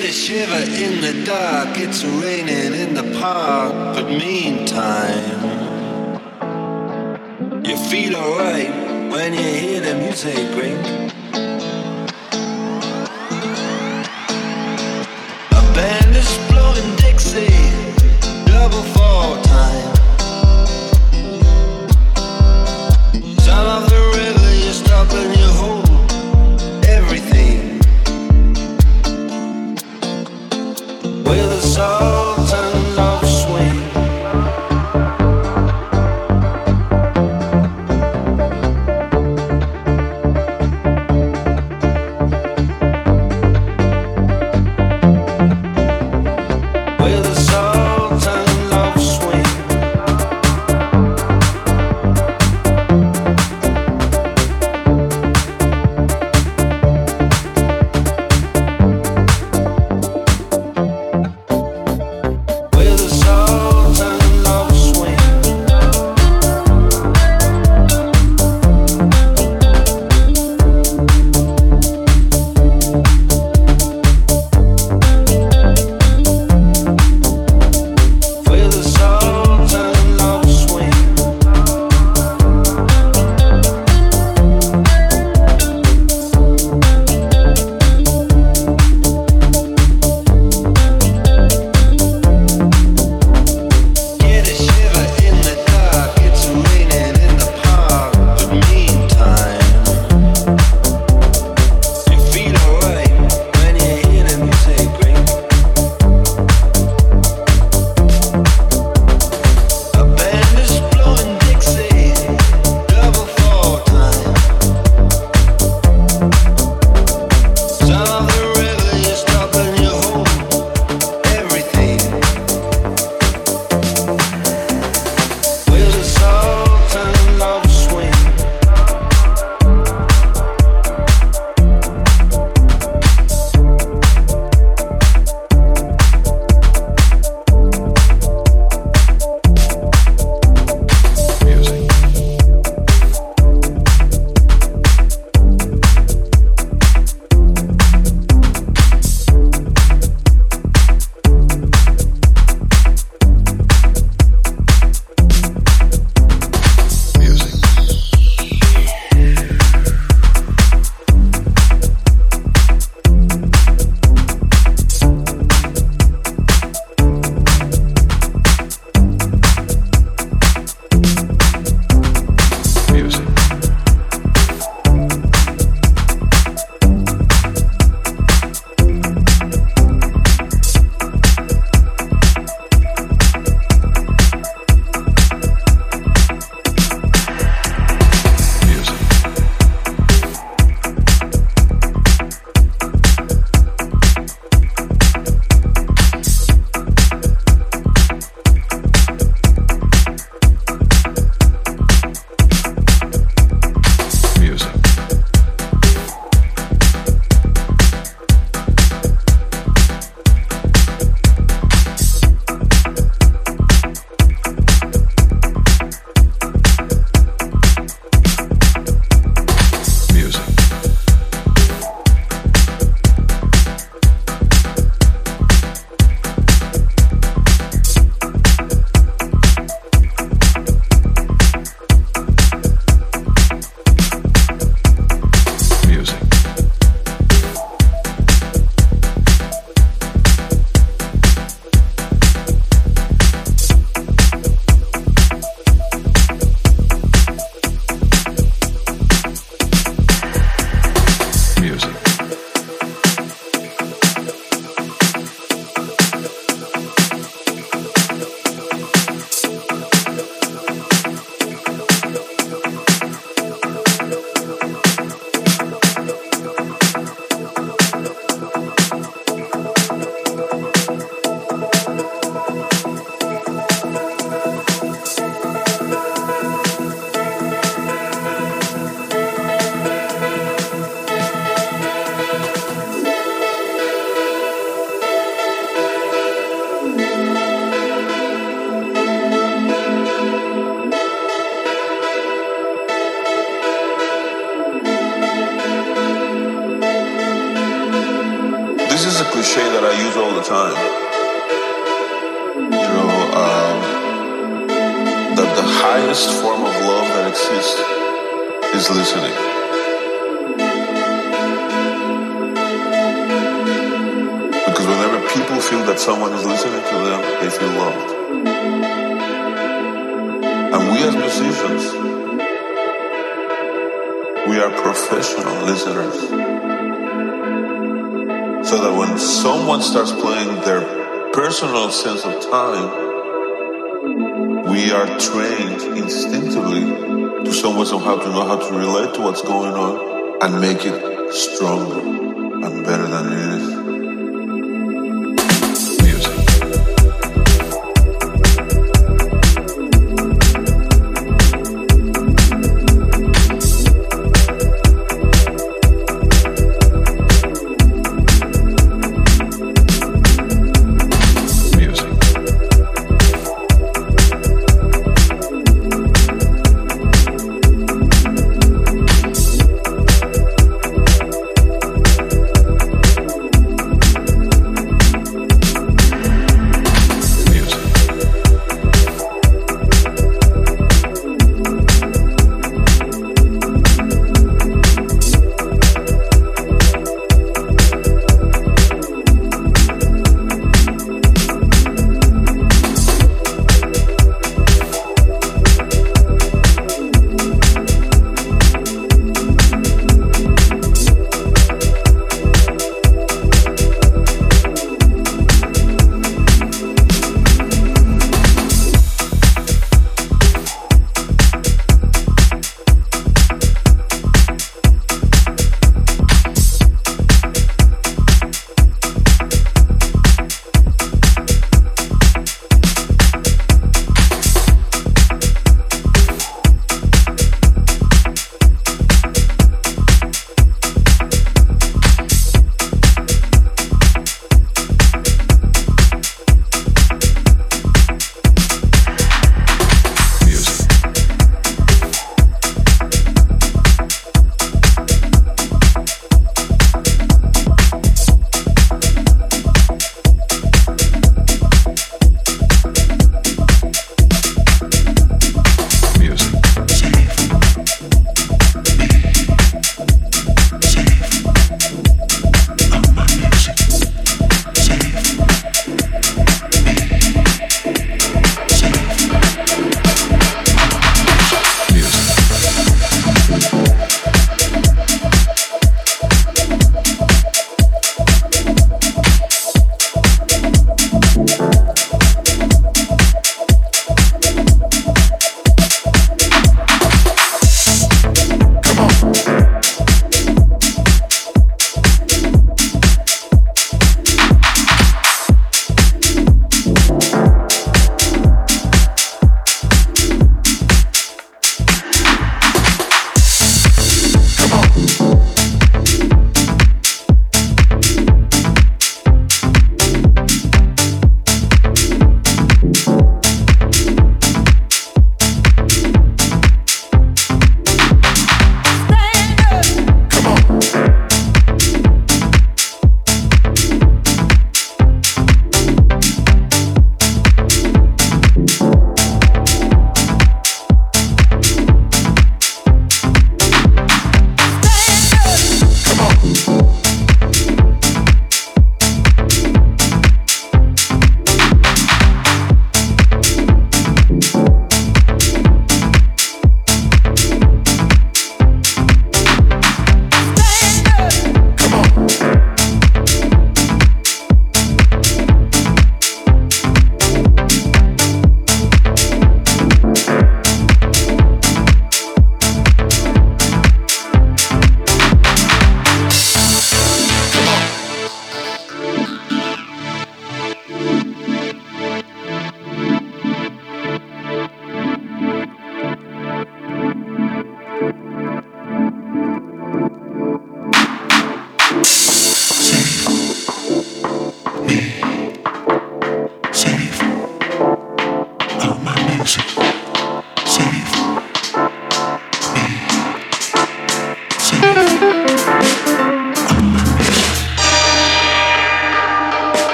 get a shiver in the dark. It's raining in the park, but meantime, you feel alright when you hear the music ring.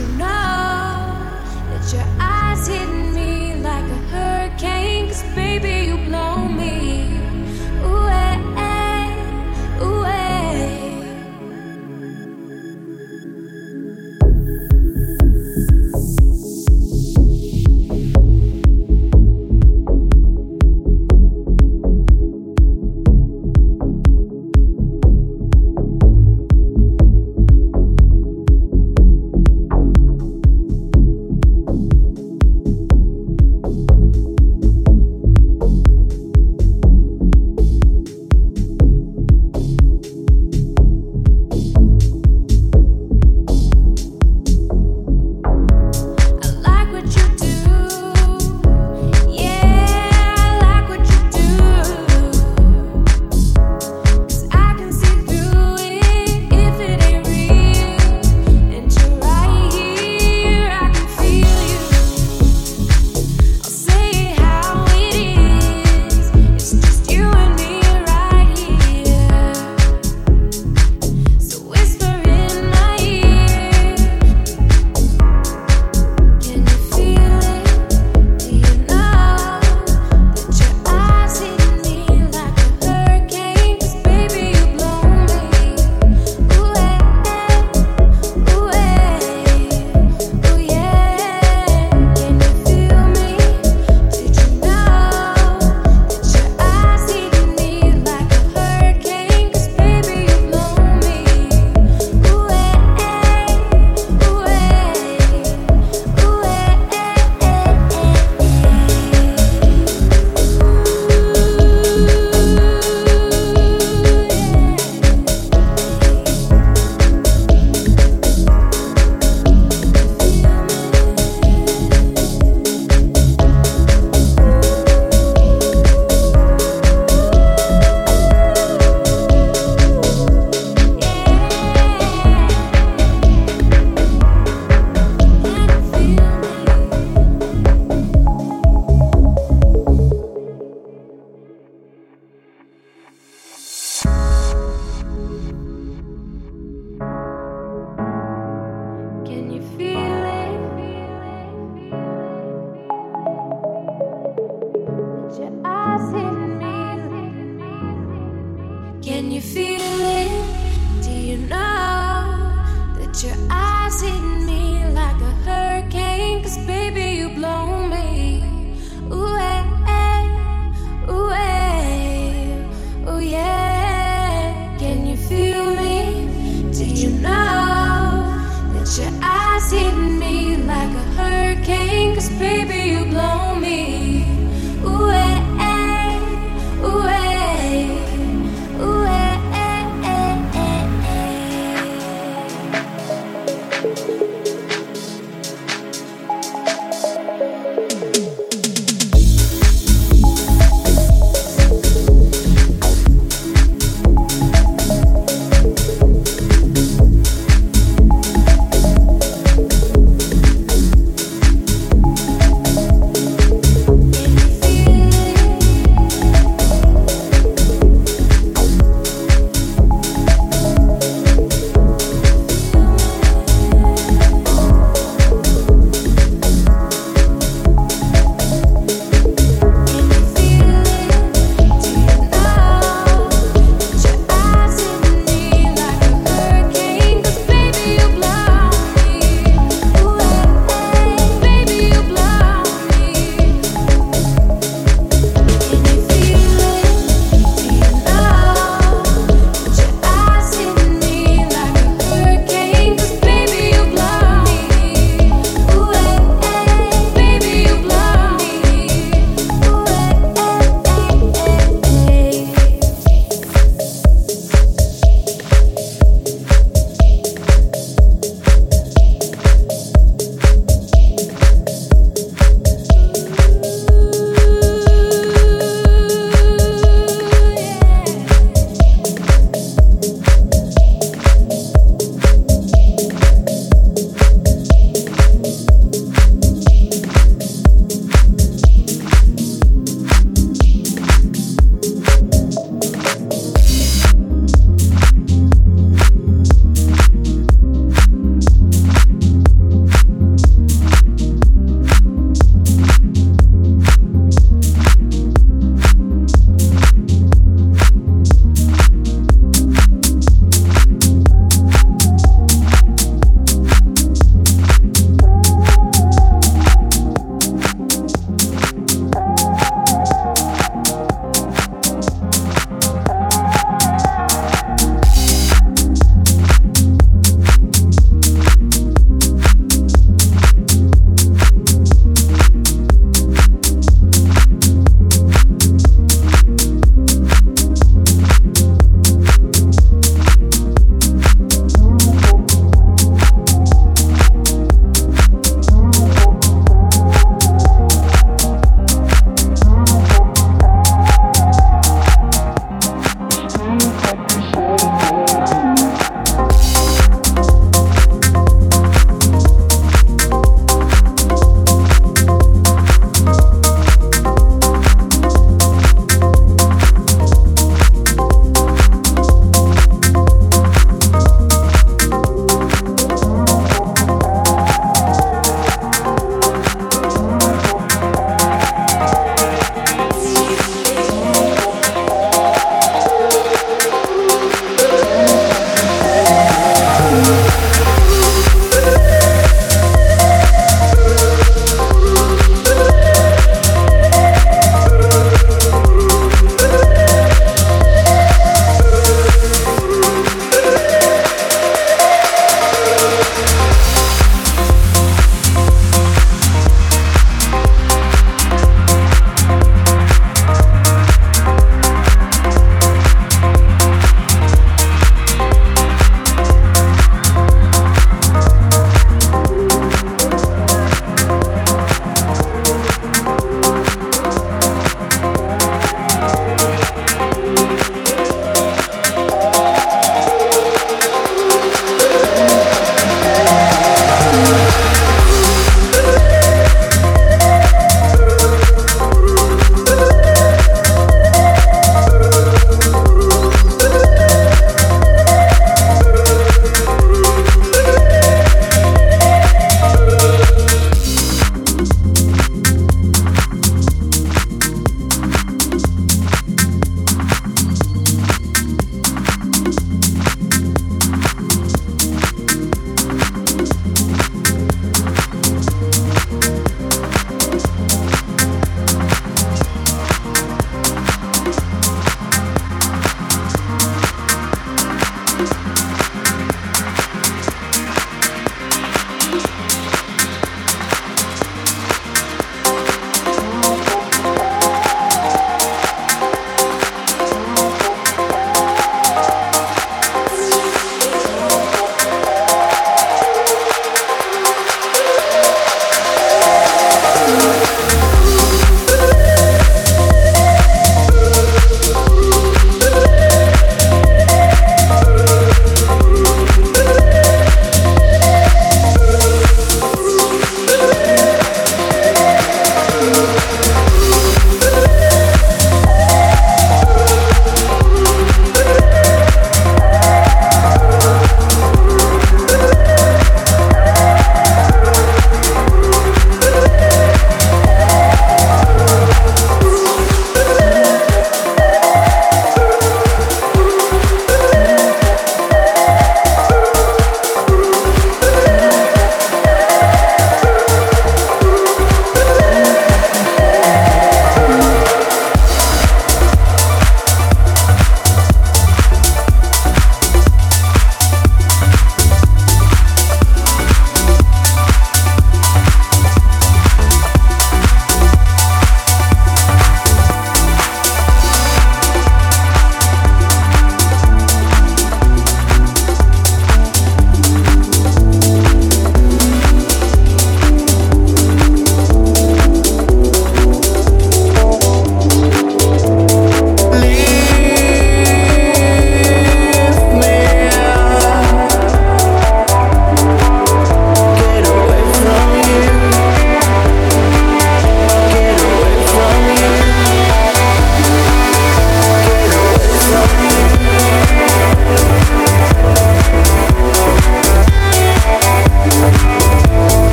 you know that your eyes hit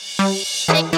frustration